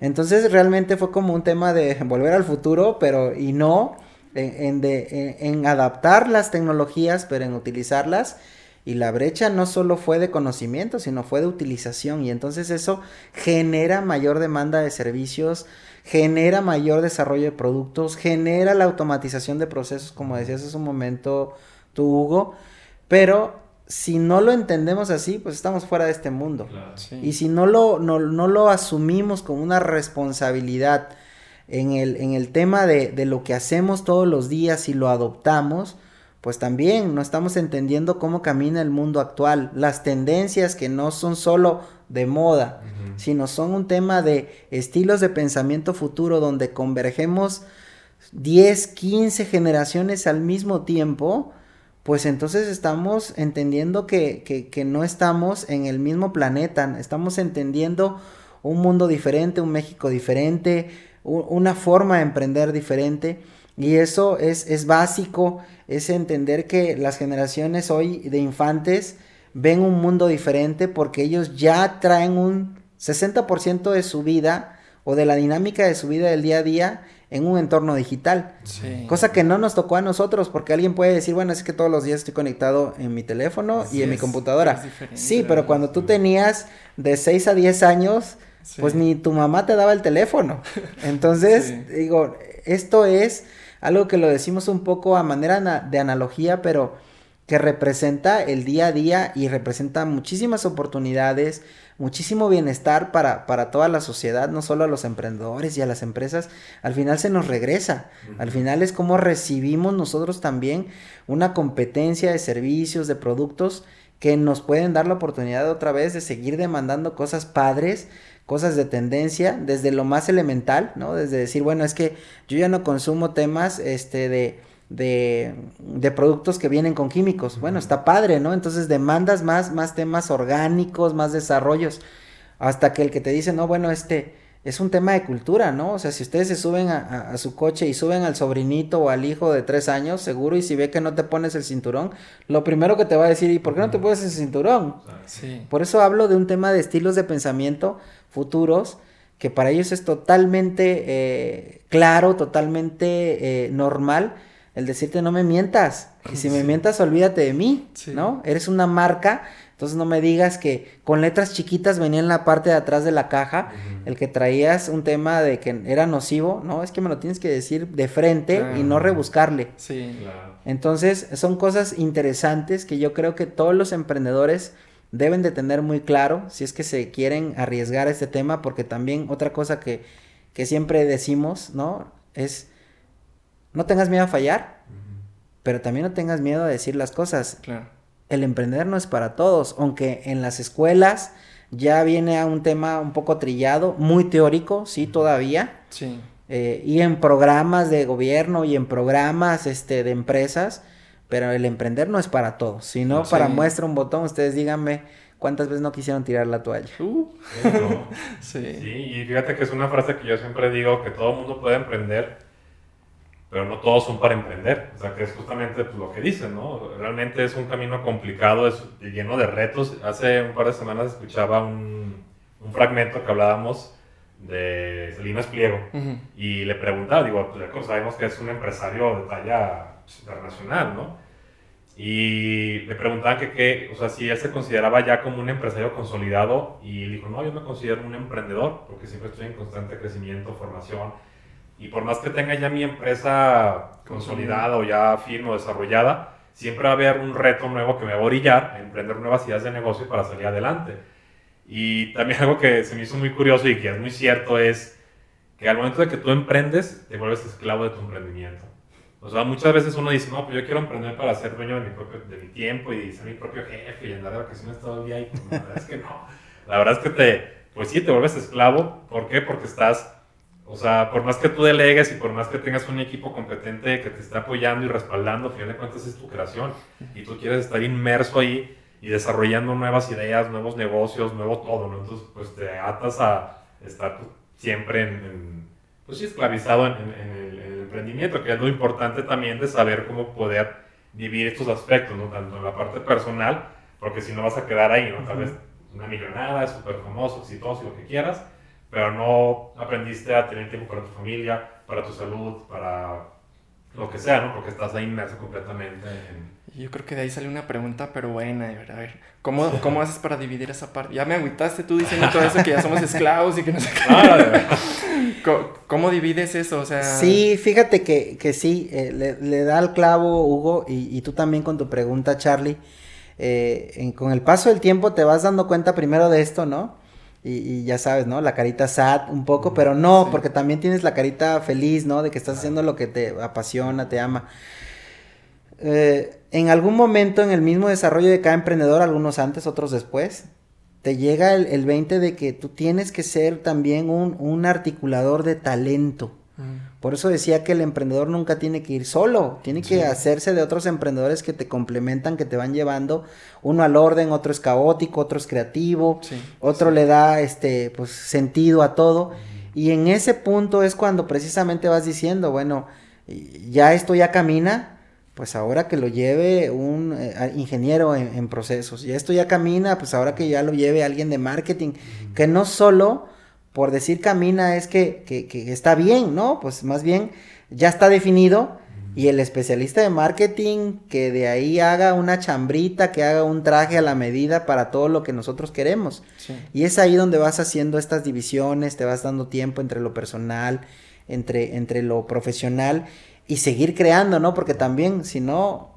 Entonces realmente fue como un tema de volver al futuro, pero y no en, de, en, adaptar las tecnologías, pero en utilizarlas. Y la brecha no solo fue de conocimiento, sino fue de utilización. Y entonces eso genera mayor demanda de servicios, genera mayor desarrollo de productos, genera la automatización de procesos, como decías hace un momento tú, Hugo. Pero si no lo entendemos así, pues estamos fuera de este mundo. Y si no lo, no, no lo asumimos como una responsabilidad, en el, en el tema de, de, lo que hacemos todos los días y lo adoptamos, pues también no estamos entendiendo cómo camina el mundo actual, las tendencias que no son solo de moda, sino son un tema de estilos de pensamiento futuro donde convergemos 10, 15 generaciones al mismo tiempo, pues entonces estamos entendiendo que, que, que no estamos en el mismo planeta, estamos entendiendo un mundo diferente, un México diferente, una forma de emprender diferente. Y eso es, es básico, es entender que las generaciones hoy de infantes ven un mundo diferente porque ellos ya traen un 60% de su vida o de la dinámica de su vida del día a día en un entorno digital. Cosa que no nos tocó a nosotros, porque alguien puede decir, bueno, es que todos los días estoy conectado en mi teléfono y en mi computadora. Sí, pero cuando tú tenías de 6 a 10 años, pues ni tu mamá te daba el teléfono. Entonces, digo, esto es algo que lo decimos un poco a manera de analogía, pero que representa el día a día y representa muchísimas oportunidades, muchísimo bienestar para, para toda la sociedad, no solo a los emprendedores y a las empresas, al final se nos regresa, al final es como recibimos nosotros también una competencia de servicios, de productos que nos pueden dar la oportunidad otra vez de seguir demandando cosas padres, cosas de tendencia, desde lo más elemental, ¿no? Desde decir, bueno, es que yo ya no consumo temas, este, de, de, de productos que vienen con químicos. Bueno, está padre, ¿no? Entonces demandas más, más temas orgánicos, más desarrollos, hasta que el que te dice, no, bueno, este, es un tema de cultura, ¿no? O sea, si ustedes se suben a, su coche y suben al sobrinito o al hijo de tres años, seguro, y si ve que no te pones el cinturón, lo primero que te va a decir, ¿y por qué no te pones el cinturón? Sí. Por eso hablo de un tema de estilos de pensamiento futuros, que para ellos es totalmente eh, claro, totalmente eh, normal el decirte no me mientas, y si me mientas olvídate de mí, ¿no? Eres una marca entonces no me digas que con letras chiquitas venía en la parte de atrás de la caja el que traías un tema de que era nocivo, no, es que me lo tienes que decir de frente y no rebuscarle. Sí. Claro. Entonces son cosas interesantes que yo creo que todos los emprendedores deben de tener muy claro si es que se quieren arriesgar a este tema, porque también otra cosa que, que siempre decimos, ¿no? Es, no tengas miedo a fallar, pero también no tengas miedo a decir las cosas. Claro el emprender no es para todos, aunque en las escuelas ya viene a un tema un poco trillado, muy teórico, sí, todavía. Sí. Eh, y en programas de gobierno y en programas este, de empresas, pero el emprender no es para todos, sino para muestra un botón, ustedes díganme cuántas veces no quisieron tirar la toalla. Uh. sí. sí, y fíjate que es una frase que yo siempre digo, que todo el mundo puede emprender, pero no todos son para emprender. O sea, que es justamente pues, lo que dicen, ¿no? Realmente es un camino complicado, es lleno de retos. Hace un par de semanas escuchaba un, un fragmento que hablábamos de Salinas Pliego y le preguntaba, digo, pues sabemos que es un empresario de talla internacional, ¿no? Y le preguntaban que, qué, o sea, si él se consideraba ya como un empresario consolidado y dijo, no, yo me considero un emprendedor porque siempre estoy en constante crecimiento, formación y por más que tenga ya mi empresa consolidada o ya firme o desarrollada, siempre va a haber un reto nuevo que me va a orillar a emprender nuevas ideas de negocio para salir adelante. Y también algo que se me hizo muy curioso y que es muy cierto es que al momento de que tú emprendes, te vuelves esclavo de tu emprendimiento. O sea, muchas veces uno dice, no, pues yo quiero emprender para ser dueño de mi, propio, de mi tiempo y ser mi propio jefe y andar de vacaciones todo el día. Y pues, la verdad es que no. La verdad es que te, pues sí, te vuelves esclavo. ¿Por qué? Porque estás O sea, por más que tú delegues y por más que tengas un equipo competente que te esté apoyando y respaldando, al final de cuentas es tu creación y tú quieres estar inmerso ahí y desarrollando nuevas ideas, nuevos negocios, nuevo todo, ¿no? Entonces, pues te atas a estar siempre en, pues sí, esclavizado en, el, en, el, emprendimiento, que es lo importante también de saber cómo poder dividir estos aspectos, ¿no? Tanto en la parte personal, porque si no vas a quedar ahí, ¿no? Tal vez una millonada, súper famoso, exitoso y lo que quieras, pero no aprendiste a tener tiempo para tu familia, para tu salud, para lo que sea, ¿no? Porque estás ahí inmerso completamente en... Yo creo que de ahí sale una pregunta, pero buena, a ver, a ver, ¿cómo, ¿cómo haces para dividir esa parte? Ya me agüitaste tú diciendo todo eso, que ya somos esclavos y que no sé qué. ¿Cómo, ¿Cómo, divides eso? O sea... Sí, fíjate que, que sí, eh, le, le, da al clavo, Hugo, y, y, tú también con tu pregunta, Charlie. Eh, en, con el paso del tiempo te vas dando cuenta primero de esto, ¿no? Y, y, ya sabes, ¿no? La carita sad un poco, pero no, sí. porque también tienes la carita feliz, ¿no? De que estás haciendo lo que te apasiona, te ama. Eh, en algún momento en el mismo desarrollo de cada emprendedor, algunos antes, otros después, te llega el, el 20 de que tú tienes que ser también un, un articulador de talento. Mm. Por eso decía que el emprendedor nunca tiene que ir solo, tiene que sí. hacerse de otros emprendedores que te complementan, que te van llevando uno al orden, otro es caótico, otro es creativo, sí. otro sí. le da este pues sentido a todo. Y en ese punto es cuando precisamente vas diciendo, bueno, ya esto ya camina, pues ahora que lo lleve un eh, ingeniero en, en, procesos. Y esto ya camina, pues ahora que ya lo lleve alguien de marketing, que no solo por decir camina es que, que, que, está bien, ¿no? Pues más bien ya está definido y el especialista de marketing que de ahí haga una chambrita, que haga un traje a la medida para todo lo que nosotros queremos. Sí. Y es ahí donde vas haciendo estas divisiones, te vas dando tiempo entre lo personal, entre, entre lo profesional y seguir creando, ¿no? Porque también, si no,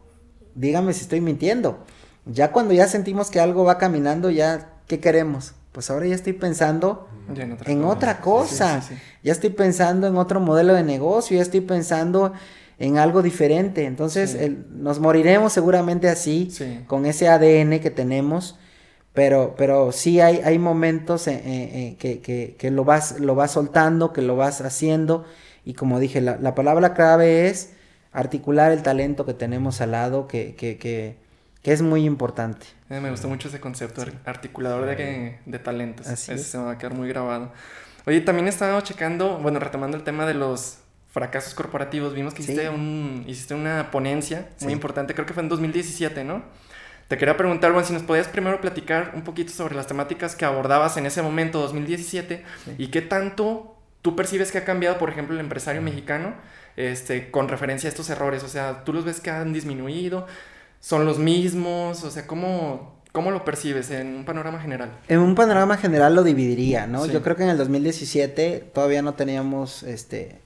dígame si estoy mintiendo. Ya cuando ya sentimos que algo va caminando, ya, ¿qué queremos? Pues ahora ya estoy pensando en otra en cosa. Otra cosa. Sí, sí, sí. Ya estoy pensando en otro modelo de negocio, ya estoy pensando en algo diferente. Entonces, el, nos moriremos seguramente así, con ese ADN que tenemos. Pero, pero sí hay, hay momentos eh, eh, que, que, que, lo, vas, lo vas soltando, que lo vas haciendo y como dije, la, la, palabra clave es articular el talento que tenemos al lado, que, que, que, que es muy importante. Eh, me gustó mucho ese concepto, sí. articulador de, de talentos. Así Ese es. se me va a quedar muy grabado. Oye, también estaba checando, bueno, retomando el tema de los fracasos corporativos, vimos que hiciste, sí. un, hiciste una ponencia muy sí. importante, creo que fue en 2017, ¿no? Te quería preguntar, bueno, si nos podías primero platicar un poquito sobre las temáticas que abordabas en ese momento, 2017, y qué tanto tú percibes que ha cambiado, por ejemplo, el empresario mexicano este, con referencia a estos errores? O sea, ¿tú los ves que han disminuido? ¿Son los mismos? O sea, ¿cómo, cómo lo percibes en un panorama general? En un panorama general lo dividiría, ¿no? Sí. Yo creo que en el 2017 todavía no teníamos este,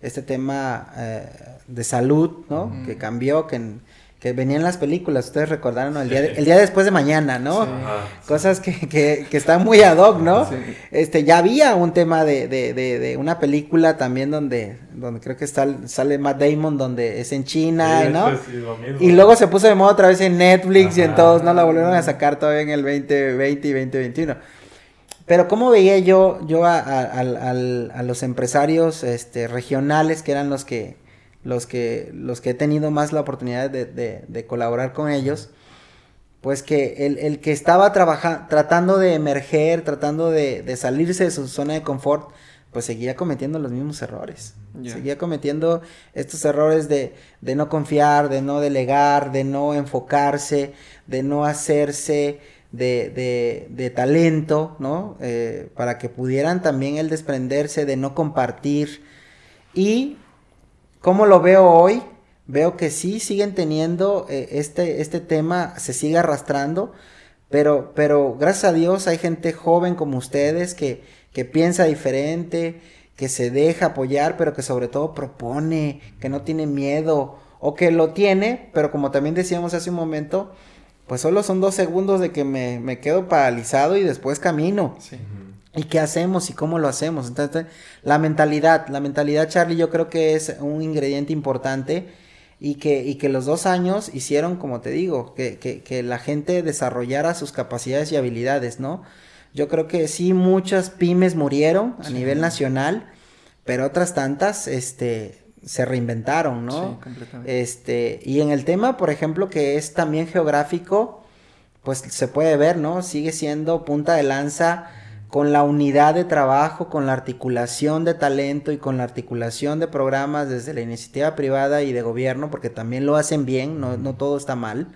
este tema eh, de salud, ¿no? Uh -huh. Que cambió, que en que venían las películas, ustedes recordaron, el, día de, el día después de mañana, ¿no? Sí. Cosas que, que, que, están muy ad hoc, ¿no? Sí. Este, ya había un tema de, de, de, de, una película también donde, donde creo que sale Matt Damon, donde es en China, sí, ¿no? y luego se puso de moda otra vez en Netflix Ajá. y en todos, ¿no? La volvieron a sacar todavía en el 2020 y 2021. Pero cómo veía yo, yo a, a, a, a los empresarios este, regionales que eran los que los que, los que he tenido más la oportunidad de, de, de colaborar con ellos, pues que el, el que estaba tratando de emerger, tratando de, de, salirse de su zona de confort, pues seguía cometiendo los mismos errores. Yeah. Seguía cometiendo estos errores de, de no confiar, de no delegar, de no enfocarse, de no hacerse de, de, de talento, ¿no? Eh, para que pudieran también el desprenderse, de no compartir. Y ¿Cómo lo veo hoy? Veo que sí siguen teniendo eh, este, este tema, se sigue arrastrando, pero, pero gracias a Dios hay gente joven como ustedes que, que piensa diferente, que se deja apoyar, pero que sobre todo propone, que no tiene miedo, o que lo tiene, pero como también decíamos hace un momento, pues solo son dos segundos de que me, me quedo paralizado y después camino. Sí. ¿Y qué hacemos y cómo lo hacemos? Entonces, la mentalidad, la mentalidad, Charlie, yo creo que es un ingrediente importante y que, y que los dos años hicieron, como te digo, que, que, que la gente desarrollara sus capacidades y habilidades, ¿no? Yo creo que sí, muchas pymes murieron a sí. nivel nacional, pero otras tantas, este, se reinventaron, ¿no? Sí, completamente. Este, y en el tema, por ejemplo, que es también geográfico, pues se puede ver, ¿no? Sigue siendo punta de lanza con la unidad de trabajo, con la articulación de talento y con la articulación de programas desde la iniciativa privada y de gobierno, porque también lo hacen bien, no, todo está mal.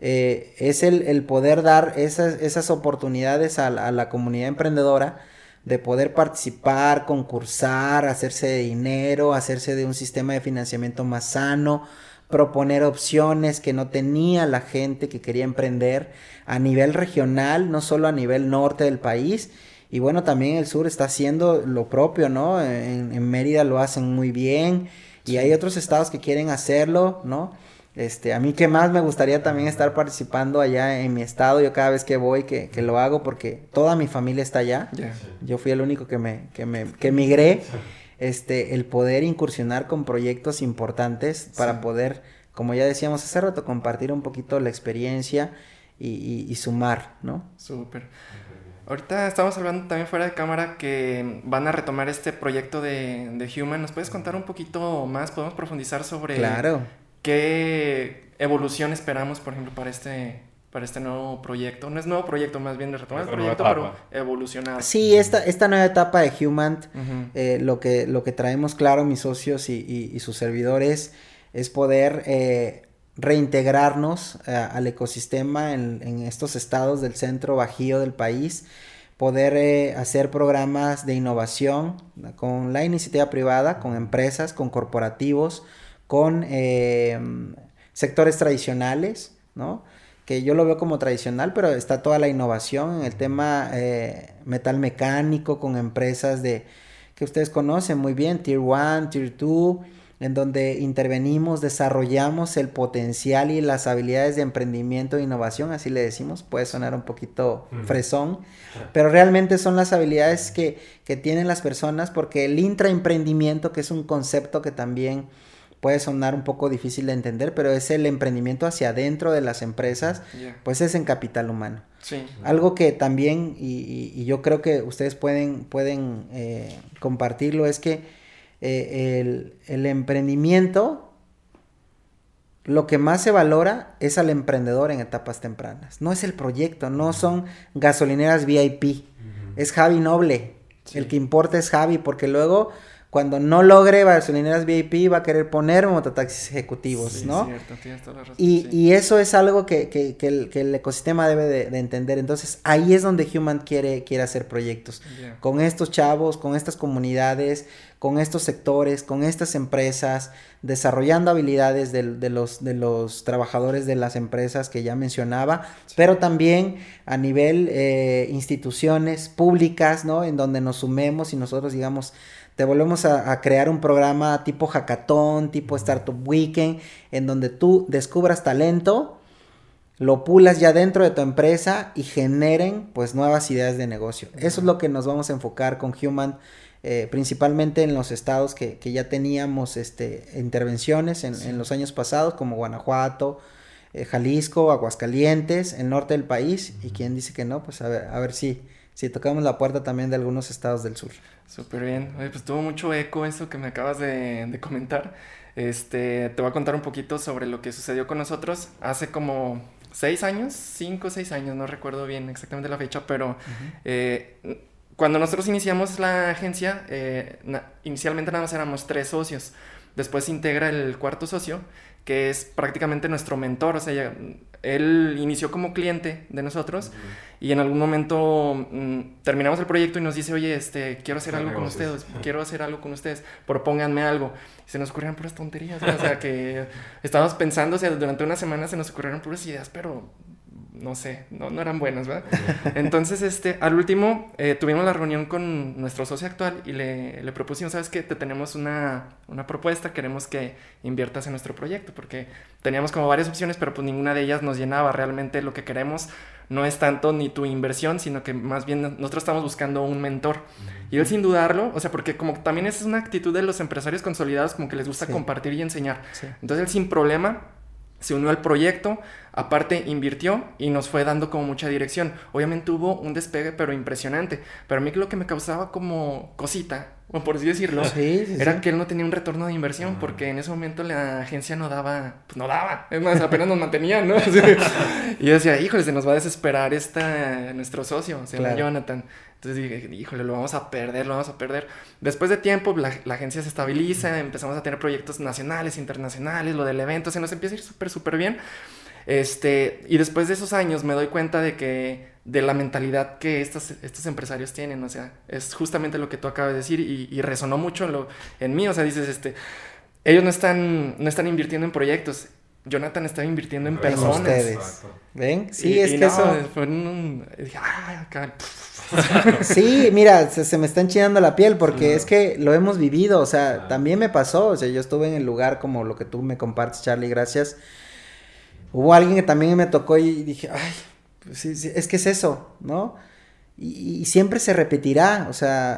Eh, es el, poder dar esas, esas oportunidades a la, comunidad emprendedora de poder participar, concursar, hacerse de dinero, hacerse de un sistema de financiamiento más sano, proponer opciones que no tenía la gente que quería emprender a nivel regional, no solo a nivel norte del país. Y bueno, también el sur está haciendo lo propio, ¿no? En, en Mérida lo hacen muy bien y hay otros estados que quieren hacerlo, ¿no? Este, a mí que más me gustaría también estar participando allá en mi estado, yo cada vez que voy que, que lo hago porque toda mi familia está allá. Yo fui el único que me, que me, que migré. Este, el poder incursionar con proyectos importantes para Sí. poder, como ya decíamos hace rato, compartir un poquito la experiencia y, y- y sumar, ¿no? Súper. Ahorita estamos hablando también fuera de cámara que van a retomar este proyecto de, de Human. ¿Nos puedes contar un poquito más? ¿Podemos profundizar sobre Claro. qué evolución esperamos, por ejemplo, para este, para este nuevo proyecto? No es nuevo proyecto, más bien de retomar el proyecto, pero evolucionado. Sí, esta, esta nueva etapa de Human eh, lo, que, lo que traemos claro mis socios y, y- y sus servidores es poder eh, reintegrarnos eh, al ecosistema en, en estos estados del centro bajío del país, poder eh, hacer programas de innovación con la iniciativa privada, con empresas, con corporativos, con eh, sectores tradicionales, ¿no? Que yo lo veo como tradicional, pero está toda la innovación en el tema eh, metal mecánico con empresas de que ustedes conocen muy bien, Tier 1, Tier 2, en donde intervenimos, desarrollamos el potencial y las habilidades de emprendimiento e innovación, así le decimos, puede sonar un poquito fresón, pero realmente son las habilidades que, que tienen las personas porque el intraemprendimiento, que es un concepto que también puede sonar un poco difícil de entender, pero es el emprendimiento hacia adentro de las empresas, pues es en capital humano. Sí. Algo que también, y, y- y yo creo que ustedes pueden, pueden eh, compartirlo, es que eh, el, el emprendimiento, lo que más se valora es al emprendedor en etapas tempranas. No es el proyecto, no son gasolineras VIP, es Javi Noble. Sí. El que importa es Javi, porque luego cuando no logre gasolineras VIP va a querer poner mototaxis ejecutivos, Sí, ¿no? cierto, tienes toda la razón, Y, sí. y eso es algo que, que- que el, que el ecosistema debe de, de entender. Entonces ahí es donde Human quiere, quiere hacer proyectos. Con estos chavos, con estas comunidades, con estos sectores, con estas empresas, desarrollando habilidades del- de, los, de los trabajadores de las empresas que ya mencionaba, pero también a nivel eh, instituciones públicas, ¿no? En donde nos sumemos y nosotros digamos, te volvemos a, a crear un programa tipo hackathon, tipo Startup Weekend, en donde tú descubras talento, lo pulas ya dentro de tu empresa y generen pues nuevas ideas de negocio. Eso es lo que nos vamos a enfocar con Human, eh, principalmente en los estados que, que ya teníamos este, intervenciones en, en los años pasados, como Guanajuato, eh, Jalisco, Aguascalientes, el norte del país, y quien dice que no, pues a ver, a ver si, si tocamos la puerta también de algunos estados del sur. Súper bien. Oye, pues tuvo mucho eco eso que me acabas de, de comentar. Este, te voy a contar un poquito sobre lo que sucedió con nosotros hace como seis años, cinco o seis años, no recuerdo bien exactamente la fecha, pero eh, cuando nosotros iniciamos la agencia, eh, na- inicialmente nada más éramos tres socios. Después se integra el cuarto socio, que es prácticamente nuestro mentor. O sea, él inició como cliente de nosotros y en algún momento mm, terminamos el proyecto y nos dice, oye, este, quiero hacer algo con ustedes, quiero hacer algo con ustedes, propónganme algo. Y se nos ocurrieron puras tonterías, ¿no? o sea, que estábamos pensando, o sea, durante una semana se nos ocurrieron puras ideas, pero no sé, no, no eran buenas, ¿verdad? Entonces, este, al último, eh, tuvimos la reunión con nuestro socio actual y le, le propusimos, ¿sabes qué? Te tenemos una, una propuesta, queremos que inviertas en nuestro proyecto, porque teníamos como varias opciones, pero pues ninguna de ellas nos llenaba. Realmente lo que queremos no es tanto ni tu inversión, sino que más bien nosotros estamos buscando un mentor. Y él sin dudarlo, o sea, porque como también es una actitud de los empresarios consolidados, como que les gusta Sí. compartir y enseñar. Sí. Entonces él sin problema se unió al proyecto, aparte invirtió y nos fue dando como mucha dirección. Obviamente hubo un despegue, pero impresionante. Pero a mí lo que me causaba como cosita, o por así decirlo, era que él no tenía un retorno de inversión, porque en ese momento la agencia no daba, pues no daba, es más, apenas nos mantenía, ¿no? y yo decía, híjole, se nos va a desesperar esta, nuestro socio, se llama Jonathan. Entonces dije, híjole, lo vamos a perder, lo vamos a perder. Después de tiempo, la, agencia se estabiliza, empezamos a tener proyectos nacionales, internacionales, lo del evento, se nos empieza a ir súper, súper bien. Este, y después de esos años me doy cuenta de que, de la mentalidad que estos, estos empresarios tienen, o sea, es justamente lo que tú acabas de decir y, resonó mucho en, lo, en mí, o sea, dices, este, ellos no están, no están invirtiendo en proyectos, Jonathan estaba invirtiendo en personas. Ustedes. ¿Ven? Sí, es que eso. Fue un, dije, acá, sí, mira, se, me está enchinando la piel porque es que lo hemos vivido, o sea, también me pasó, o sea, yo estuve en el lugar como lo que tú me compartes, Charlie, gracias. Hubo alguien que también me tocó y dije, ay, pues sí, es que es eso, ¿no? Y, siempre se repetirá, o sea,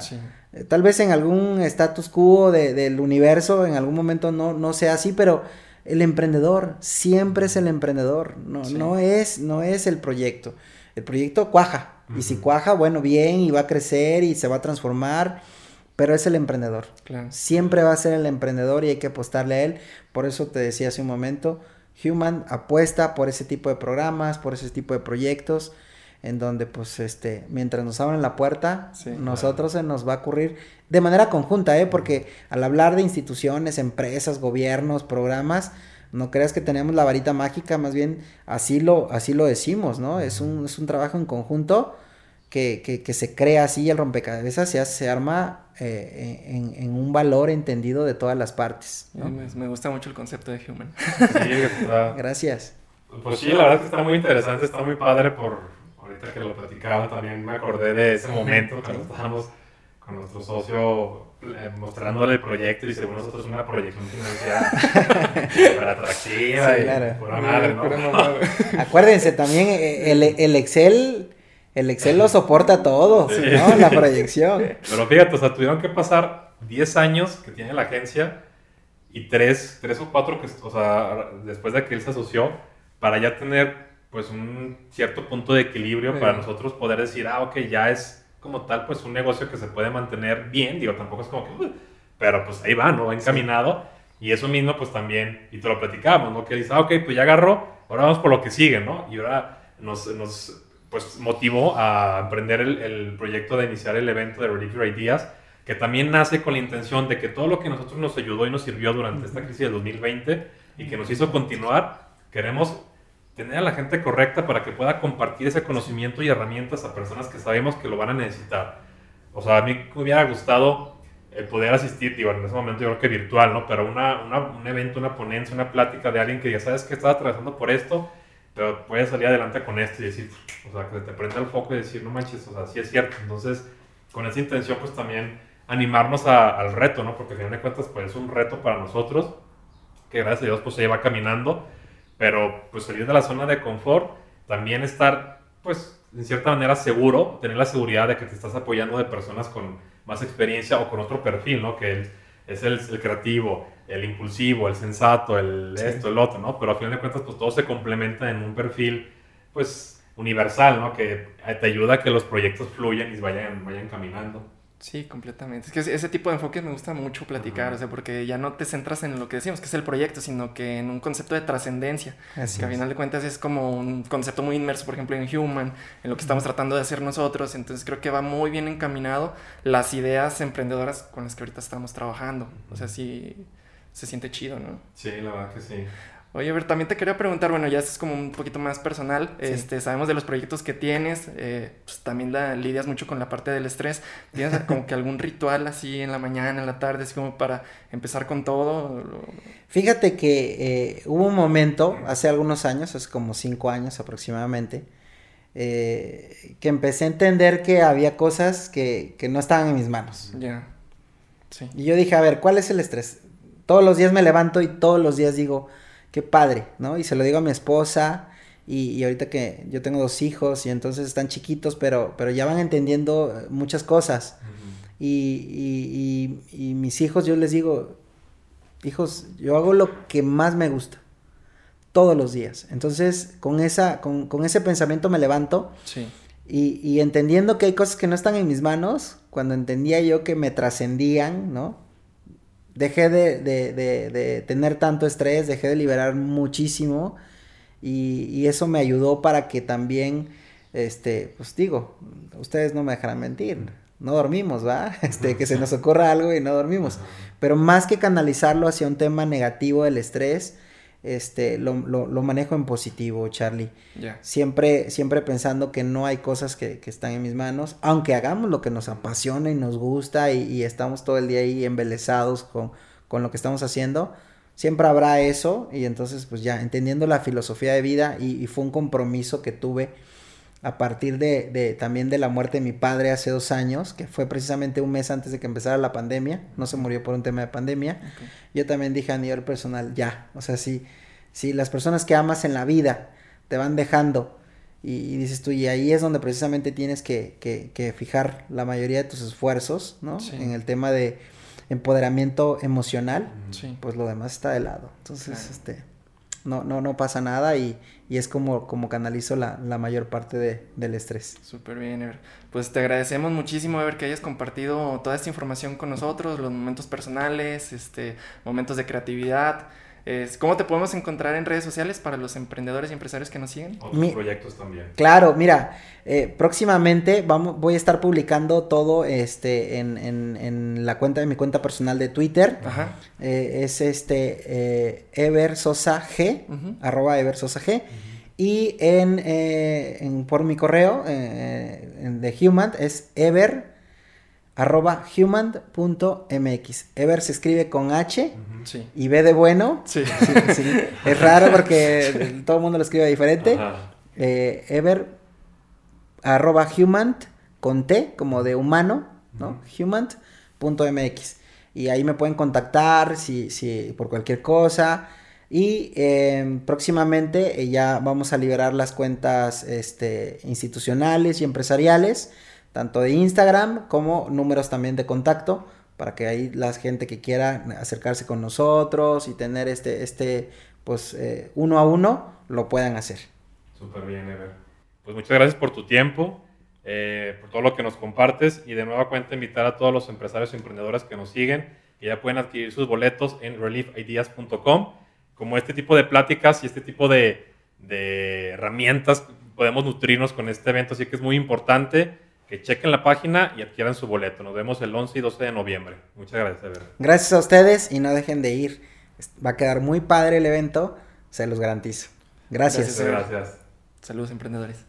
tal vez en algún status quo del universo, en algún momento no, no sea así, pero el emprendedor siempre es el emprendedor, no, no, es, no es el proyecto. El proyecto cuaja, y si cuaja, bueno, bien, y va a crecer y se va a transformar, pero es el emprendedor. Siempre va a ser el emprendedor y hay que apostarle a él. Por eso te decía hace un momento, Human apuesta por ese tipo de programas, por ese tipo de proyectos, en donde pues este, mientras nos abren la puerta, nosotros se nos va a ocurrir de manera conjunta, ¿eh? porque al hablar de instituciones, empresas, gobiernos, programas, no creas que tenemos la varita mágica, más bien así lo, así lo decimos, ¿no? Es un, es un trabajo en conjunto que, que, que se crea así el rompecabezas se, se arma eh, en, en, un valor entendido de todas las partes. ¿no? Me, gusta mucho el concepto de human. Sí, Gracias. Pues sí, la verdad que está muy interesante, está muy padre por ahorita que lo platicaba también me acordé de ese momento cuando estábamos con nuestro socio eh, mostrándole el proyecto y según nosotros una proyección financiera súper atractiva y claro. pura madre, ¿no? Acuérdense también, eh, el, el, Excel, el Excel lo soporta todo, ¿no? La proyección. Pero fíjate, o sea, tuvieron que pasar 10 años que tiene la agencia y 3, 3 o 4 que, o sea, después de que él se asoció, para ya tener pues un cierto punto de equilibrio para nosotros poder decir, ah, ok, ya es como tal, pues un negocio que se puede mantener bien, digo, tampoco es como que, pero pues ahí va, ¿no? Va encaminado. Y eso mismo, pues también, y te lo platicábamos, ¿no? Que dice, ah, ok, pues ya agarró, ahora vamos por lo que sigue, ¿no? Y ahora nos, nos pues, motivó a emprender el, el, proyecto de iniciar el evento de Relief Ideas, que también nace con la intención de que todo lo que nosotros nos ayudó y nos sirvió durante esta crisis de 2020 y que nos hizo continuar, queremos tener a la gente correcta para que pueda compartir ese conocimiento y herramientas a personas que sabemos que lo van a necesitar. O sea, a mí me hubiera gustado el poder asistir, digo, en ese momento yo creo que virtual, ¿no? Pero una, una, un evento, una ponencia, una plática de alguien que ya sabes que estás atravesando por esto, pero puedes salir adelante con esto y decir, o sea, que te prenda el foco y decir, no manches, o sea, sí es cierto. Entonces, con esa intención, pues también animarnos al reto, ¿no? Porque al final de cuentas, pues es un reto para nosotros, que gracias a Dios, pues se lleva caminando pero pues salir de la zona de confort, también estar pues en cierta manera seguro, tener la seguridad de que te estás apoyando de personas con más experiencia o con otro perfil, ¿no? Que es el, el, creativo, el impulsivo, el sensato, el esto, el otro, ¿no? Pero a final de cuentas pues todo se complementa en un perfil pues universal, ¿no? Que te ayuda a que los proyectos fluyan y vayan, vayan caminando. Sí, completamente. Es que ese tipo de enfoque me gusta mucho platicar, o sea, porque ya no te centras en lo que decimos, que es el proyecto, sino que en un concepto de trascendencia, que a final de cuentas es como un concepto muy inmerso, por ejemplo, en Human, en lo que estamos tratando de hacer nosotros, entonces creo que va muy bien encaminado las ideas emprendedoras con las que ahorita estamos trabajando, o sea, sí se siente chido, ¿no? Sí, la verdad que sí. Oye, a ver, también te quería preguntar, bueno, ya es como un poquito más personal, este, sabemos de los proyectos que tienes, eh, pues también la, lidias mucho con la parte del estrés, ¿tienes como que algún ritual así en la mañana, en la tarde, así como para empezar con todo? Fíjate que eh, hubo un momento, hace algunos años, hace como cinco años aproximadamente, eh, que empecé a entender que había cosas que, que no estaban en mis manos. Ya, sí. Y yo dije, a ver, ¿cuál es el estrés? Todos los días me levanto y todos los días digo qué padre, ¿no? Y se lo digo a mi esposa y, ahorita que yo tengo dos hijos y entonces están chiquitos, pero, pero ya van entendiendo muchas cosas. y, y, mis hijos, yo les digo, hijos, yo hago lo que más me gusta. todos los días. Entonces, con, esa, con, con ese pensamiento me levanto. Sí. Y, y, entendiendo que hay cosas que no están en mis manos, cuando entendía yo que me trascendían, ¿no? Dejé de, de, de, de, tener tanto estrés, dejé de liberar muchísimo y, y, eso me ayudó para que también, este, pues digo, ustedes no me dejarán mentir, no dormimos, ¿va? Este, que se nos ocurra algo y no dormimos. Pero más que canalizarlo hacia un tema negativo del estrés, este, lo, lo, lo manejo en positivo, Charlie. Yeah. Siempre, siempre pensando que no hay cosas que, que, están en mis manos, aunque hagamos lo que nos apasiona y nos gusta y, y estamos todo el día ahí embelesados con, con, lo que estamos haciendo, siempre habrá eso y entonces pues ya entendiendo la filosofía de vida y, y fue un compromiso que tuve a partir de, de, también de la muerte de mi padre hace dos años, que fue precisamente un mes antes de que empezara la pandemia, no se murió por un tema de pandemia, okay. yo también dije a nivel personal, ya, o sea, si, si las personas que amas en la vida te van dejando y, y dices tú, y ahí es donde precisamente tienes que, que, que fijar la mayoría de tus esfuerzos, ¿no? Sí. En el tema de empoderamiento emocional, Sí. pues lo demás está de lado. Entonces, Claro. este, no, no, no pasa nada y, y es como, como canalizo la, la mayor parte de, del estrés. Súper bien, Ever. Pues te agradecemos muchísimo, Ever, que hayas compartido toda esta información con nosotros, los momentos personales, este, momentos de creatividad. Es, ¿Cómo te podemos encontrar en redes sociales para los emprendedores y empresarios que nos siguen? Otros Mi- proyectos también. Claro, mira, eh, próximamente vamos, voy a estar publicando todo este en, en, en la cuenta de mi cuenta personal de Twitter. Ajá. Eh, es este eh, Ever Sosa G, arroba Ever Sosa G. Y en, eh, en- por mi correo eh, en- de Human es ever arroba human.mx. Ever se escribe con H. Sí. y B de bueno. Sí. Sí, sí. Es raro porque todo el mundo lo escribe diferente. Eh, ever arroba human con T como de humano, ¿no? Human.mx. Y ahí me pueden contactar si, si por cualquier cosa. Y eh, próximamente eh, ya vamos a liberar las cuentas este, institucionales y empresariales, tanto de Instagram como números también de contacto, para que ahí la gente que quiera acercarse con nosotros y tener este, este pues eh, uno a uno, lo puedan hacer. Súper bien, Ever. Pues muchas gracias por tu tiempo, eh, por todo lo que nos compartes y de nueva cuenta invitar a todos los empresarios y emprendedores que nos siguen que ya pueden adquirir sus boletos en reliefideas.com. Como este tipo de pláticas y este tipo de, de herramientas podemos nutrirnos con este evento, así que es muy importante que chequen la página y adquieran su boleto. Nos vemos el 11 y 12 de noviembre. Muchas gracias, Ever. Gracias a ustedes y no dejen de ir. Va a quedar muy padre el evento, se los garantizo. Gracias. Gracias. Muchas gracias. Saludos, emprendedores.